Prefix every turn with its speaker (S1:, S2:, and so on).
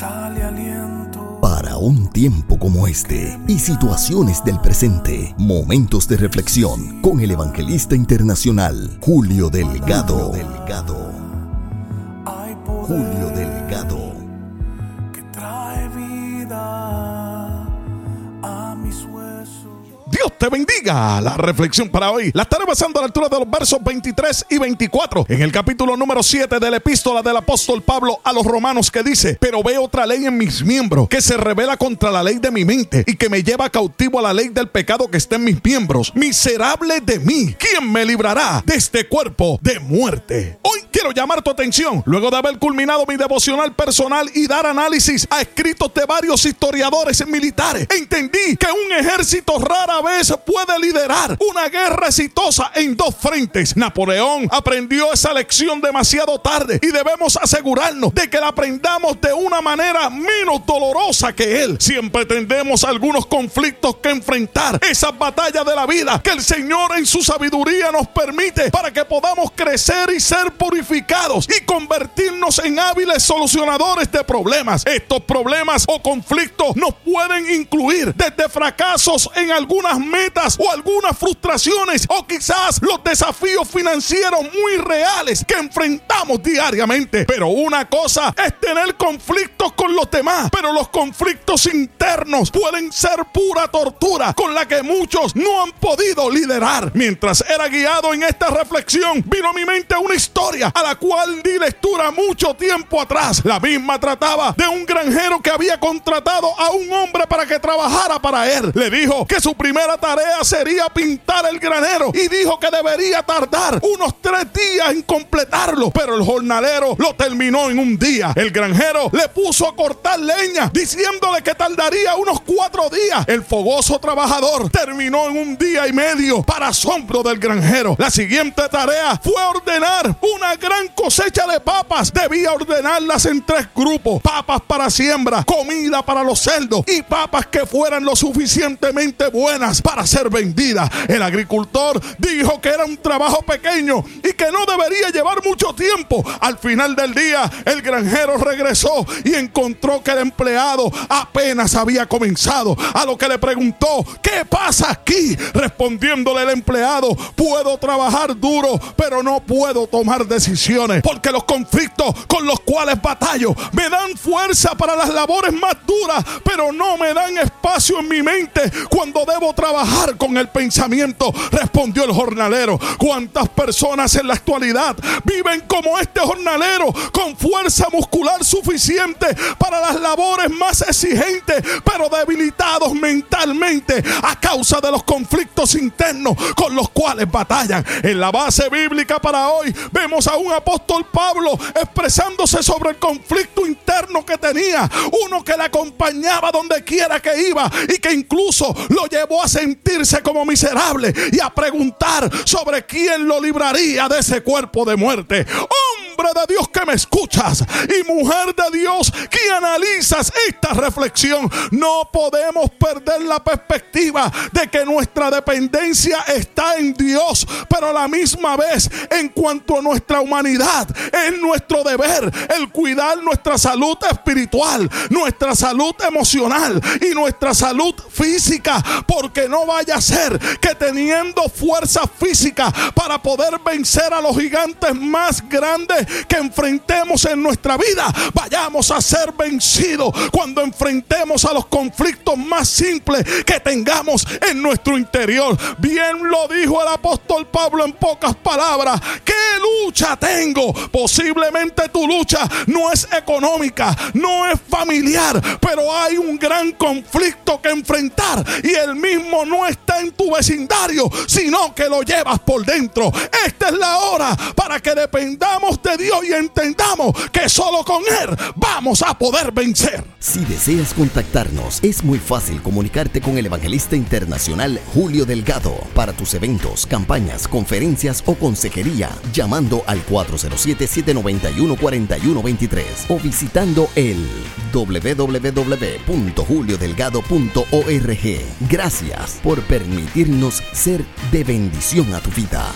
S1: sale aliento.
S2: Para un tiempo como este y situaciones del presente, momentos de reflexión con el evangelista internacional Julio Delgado. Delgado.
S1: Hay poder
S2: Julio Delgado.
S3: Te bendiga. La reflexión para hoy la estaré basando a la altura de los versos 23 y 24 en el capítulo número 7 de la epístola del apóstol Pablo a los romanos que dice, pero veo otra ley en mis miembros que se revela contra la ley de mi mente y que me lleva cautivo a la ley del pecado que está en mis miembros. Miserable de mí, ¿quién me librará de este cuerpo de muerte? Hoy quiero llamar tu atención, luego de haber culminado mi devocional personal y dar análisis a escritos de varios historiadores militares, entendí que un ejército rara vez puede liderar una guerra exitosa en dos frentes. Napoleón aprendió esa lección demasiado tarde y debemos asegurarnos de que la aprendamos de una manera menos dolorosa que él. Siempre tendremos algunos conflictos que enfrentar, esas batallas de la vida que el Señor en su sabiduría nos permite para que podamos crecer y ser purificados y convertirnos en hábiles solucionadores de problemas. Estos problemas o conflictos nos pueden incluir desde fracasos en algunas metas o algunas frustraciones o quizás los desafíos financieros muy reales que enfrentamos diariamente. Pero una cosa es tener conflictos con los demás, pero los conflictos internos pueden ser pura tortura con la que muchos no han podido liderar. Mientras era guiado en esta reflexión, vino a mi mente una historia a la cual di lectura mucho tiempo atrás. La misma trataba de un granjero que había contratado a un hombre para que trabajara para él. Le dijo que su primera tarea sería pintar el granero y dijo que debería tardar unos tres días en completarlo, pero el jornalero lo terminó en un día. El granjero le puso a cortar leña diciéndole que tardaría unos cuatro días. El fogoso trabajador terminó en un día y medio para asombro del granjero. La siguiente tarea fue ordenar una gran cosecha de papas. Debía ordenarlas en tres grupos. Papas para siembra, comida para los cerdos y papas que fueran lo suficientemente buenas para ser vendidas. El agricultor dijo que era un trabajo pequeño y que no debería llevar mucho tiempo. Al final del día, el granjero regresó y encontró que el empleado apenas había comenzado. A lo que le preguntó, ¿qué pasa aquí? Respondiéndole el empleado, puedo trabajar duro, pero no puedo tomar decisiones porque los conflictos con los cuales batallo me dan fuerza para las labores más duras, pero no me dan espacio en mi mente cuando debo trabajar con el pensamiento. Respondió el jornalero. ¿Cuántas personas en la actualidad viven como este jornalero con fuerza muscular suficiente para las labores más exigentes, pero debilitados mentalmente a causa de los conflictos internos con los cuales batallan? En la base bíblica para hoy vemos a un apóstol Pablo expresándose sobre el conflicto interno que tenía, uno que le acompañaba donde quiera que iba y que incluso lo llevó a sentirse como miserable y a preguntar sobre quién lo libraría de ese cuerpo de muerte. Hombre de Dios que me escuchas y mujer de Dios que analizas esta reflexión, no podemos perder la perspectiva de que nuestra dependencia está en Dios, pero a la misma vez en cuanto a nuestra humanidad es nuestro deber el cuidar nuestra salud espiritual, nuestra salud emocional y nuestra salud física, porque no vaya a ser que teniendo fuerza física para poder vencer a los gigantes más grandes que enfrentemos en nuestra vida, vayamos a ser vencidos cuando enfrentemos a los conflictos más simples que tengamos en nuestro interior. Bien lo dijo el apóstol Pablo en pocas palabras. ¿Qué lucha tengo? Posiblemente tu lucha no es económica, no es familiar, pero hay un gran conflicto que enfrentar y el mismo no está en tu vecindario, sino que lo llevas por dentro. Esta es la hora para que dependamos de Dios y entendamos que solo con Él vamos a poder vencer.
S2: Si deseas contactarnos, es muy fácil comunicarte con el evangelista internacional Julio Delgado para tus eventos, campañas, conferencias o consejería, llamando al 407-791-4123 o visitando el www.juliodelgado.org. Gracias por permitirnos ser de bendición a tu vida.